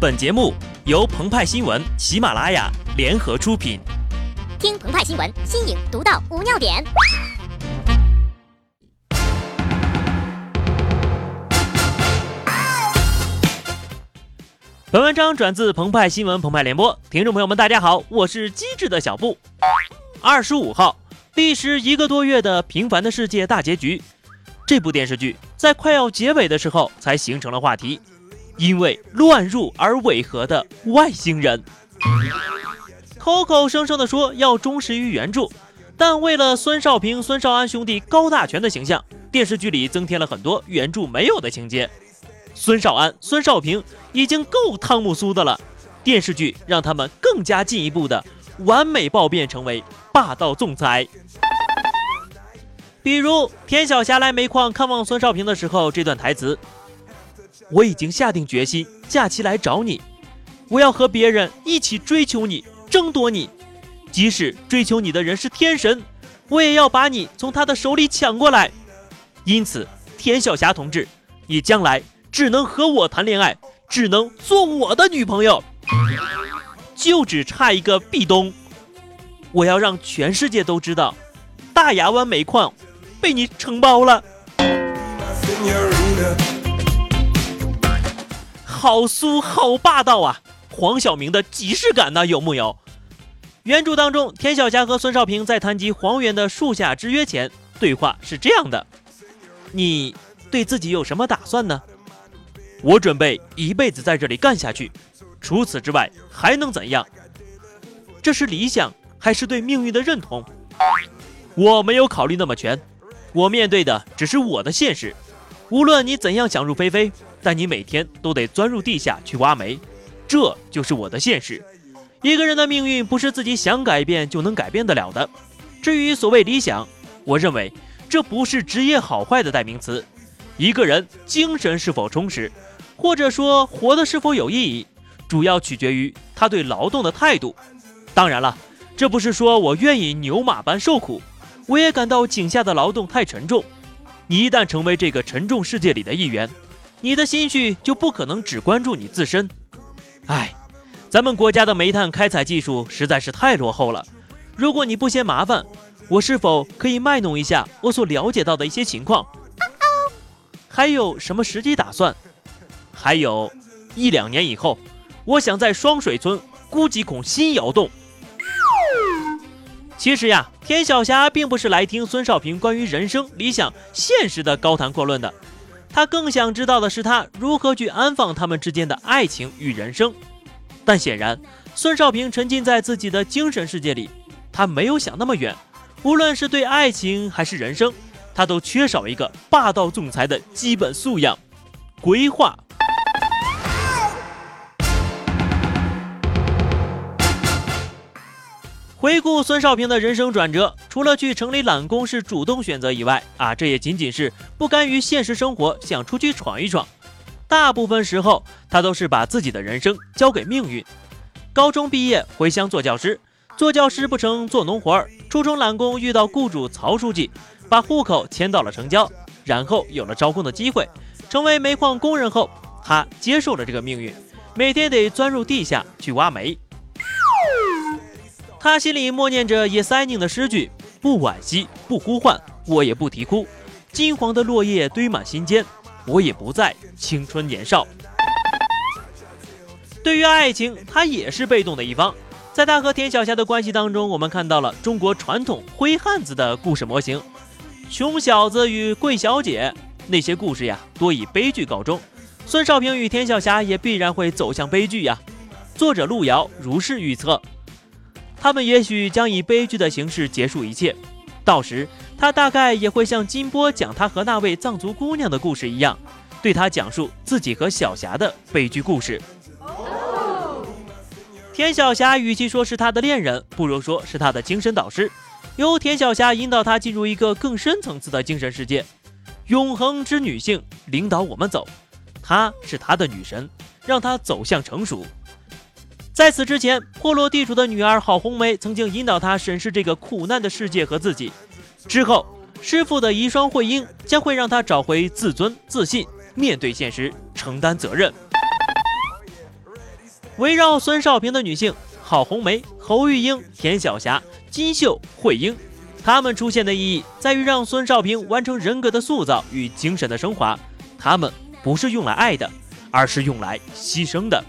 本节目由澎湃新闻、喜马拉雅联合出品。听澎湃新闻，新颖独到，无尿点。本文章转自澎湃新闻澎湃联播，听众朋友们，大家好，我是机智的小布。二十五号，历时一个多月的《平凡的世界》大结局，这部电视剧在快要结尾的时候才形成了话题。因为乱入而违和的外星人，口口声声的说要忠实于原著，但为了孙少平、孙少安兄弟高大全的形象，电视剧里增添了很多原著没有的情节。孙少安、孙少平已经够汤姆苏的了，电视剧让他们更加进一步的完美暴变，成为霸道总裁。比如田晓霞来煤矿看望孙少平的时候，这段台词。我已经下定决心，假期来找你。我要和别人一起追求你，争夺你。即使追求你的人是天神，我也要把你从他的手里抢过来。因此，田晓霞同志，你将来只能和我谈恋爱，只能做我的女朋友。就只差一个壁咚。我要让全世界都知道，大牙湾煤矿被你承包了。好酥好霸道啊！黄晓明的即视感呢，有木有？原著当中，田晓霞和孙少平在谈及黄源的树下之约前，对话是这样的：“你对自己有什么打算呢？”我准备一辈子在这里干下去，除此之外还能怎样？这是理想还是对命运的认同？我没有考虑那么全，我面对的只是我的现实。无论你怎样想入非非。但你每天都得钻入地下去挖煤，这就是我的现实。一个人的命运不是自己想改变就能改变得了的。至于所谓理想，我认为这不是职业好坏的代名词。一个人精神是否充实，或者说活得是否有意义，主要取决于他对劳动的态度。当然了，这不是说我愿意牛马般受苦，我也感到井下的劳动太沉重。你一旦成为这个沉重世界里的一员。你的心绪就不可能只关注你自身。哎，咱们国家的煤炭开采技术实在是太落后了。如果你不嫌麻烦，我是否可以卖弄一下我所了解到的一些情况？还有什么实际打算？还有一两年以后，我想在双水村估几孔新窑洞。其实呀，田晓霞并不是来听孙少平关于人生、理想、现实的高谈阔论的。他更想知道的是他如何去安放他们之间的爱情与人生，但显然孙少平沉浸在自己的精神世界里，他没有想那么远。无论是对爱情还是人生，他都缺少一个霸道总裁的基本素养——规划。回顾孙少平的人生转折，除了去城里揽工是主动选择以外，啊，这也仅仅是不甘于现实生活，想出去闯一闯。大部分时候，他都是把自己的人生交给命运。高中毕业回乡做教师，做教师不成做农活儿。初中揽工遇到雇主曹书记，把户口迁到了城郊，然后有了招工的机会。成为煤矿工人后，他接受了这个命运，每天得钻入地下去挖煤。他心里默念着叶塞宁的诗句：“不惋惜，不呼唤，我也不啼哭。金黄的落叶堆满心间，我也不再青春年少。”对于爱情，他也是被动的一方。在他和田晓霞的关系当中，我们看到了中国传统灰汉子的故事模型：穷小子与贵小姐。那些故事呀，多以悲剧告终。孙少平与田晓霞也必然会走向悲剧呀。作者路遥如是预测。他们也许将以悲剧的形式结束一切，到时他大概也会像金波讲他和那位藏族姑娘的故事一样，对他讲述自己和小霞的悲剧故事。田小霞与其说是他的恋人，不如说是他的精神导师，由田小霞引导他进入一个更深层次的精神世界，永恒之女性领导我们走，她是他的女神，让他走向成熟。在此之前，破落地主的女儿郝红梅曾经引导他审视这个苦难的世界和自己。之后，师傅的遗孀慧英将会让他找回自尊、自信，面对现实，承担责任。围绕孙少平的女性郝红梅、侯玉英、田晓霞、金秀、慧英，她们出现的意义在于让孙少平完成人格的塑造与精神的升华。她们不是用来爱的，而是用来牺牲的。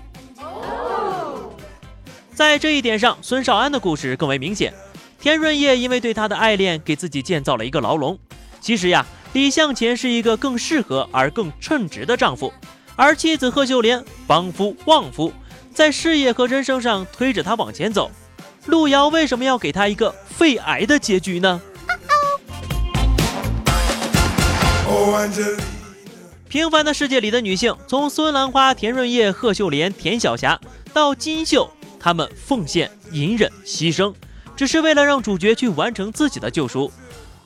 在这一点上，孙少安的故事更为明显。田润叶因为对他的爱恋，给自己建造了一个牢笼。其实呀，李向前是一个更适合而更称职的丈夫，而妻子贺秀莲帮夫旺夫，在事业和人生上推着他往前走。路遥为什么要给他一个肺癌的结局呢？平凡的世界里的女性，从孙兰花、田润叶、贺秀莲、田晓霞到金秀。他们奉献、隐忍、牺牲，只是为了让主角去完成自己的救赎。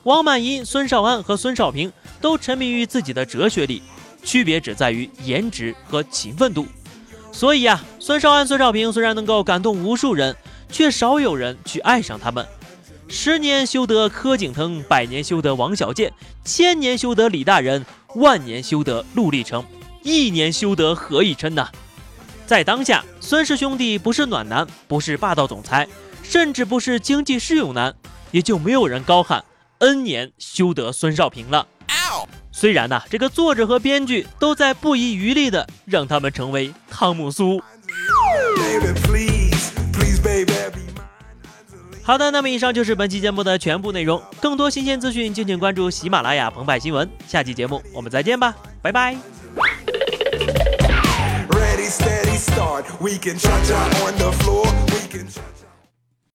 王满银、孙少安和孙少平都沉迷于自己的哲学里，区别只在于颜值和勤奋度。所以啊，孙少安、孙少平虽然能够感动无数人，却少有人去爱上他们。十年修得柯景腾，百年修得王小贱，千年修得李大人，万年修得陆励成，一年修得何以琛呐！在当下，孙氏兄弟不是暖男，不是霸道总裁，甚至不是经济适用男，也就没有人高喊 N 年修得孙少平了。虽然呢，这个作者和编剧都在不遗余力的让他们成为汤姆苏。好的，那么以上就是本期节目的全部内容。更多新鲜资讯，敬请关注喜马拉雅澎湃新闻。下期节目我们再见吧，拜拜。Steady start. We can cha cha on the floor. We can cha cha.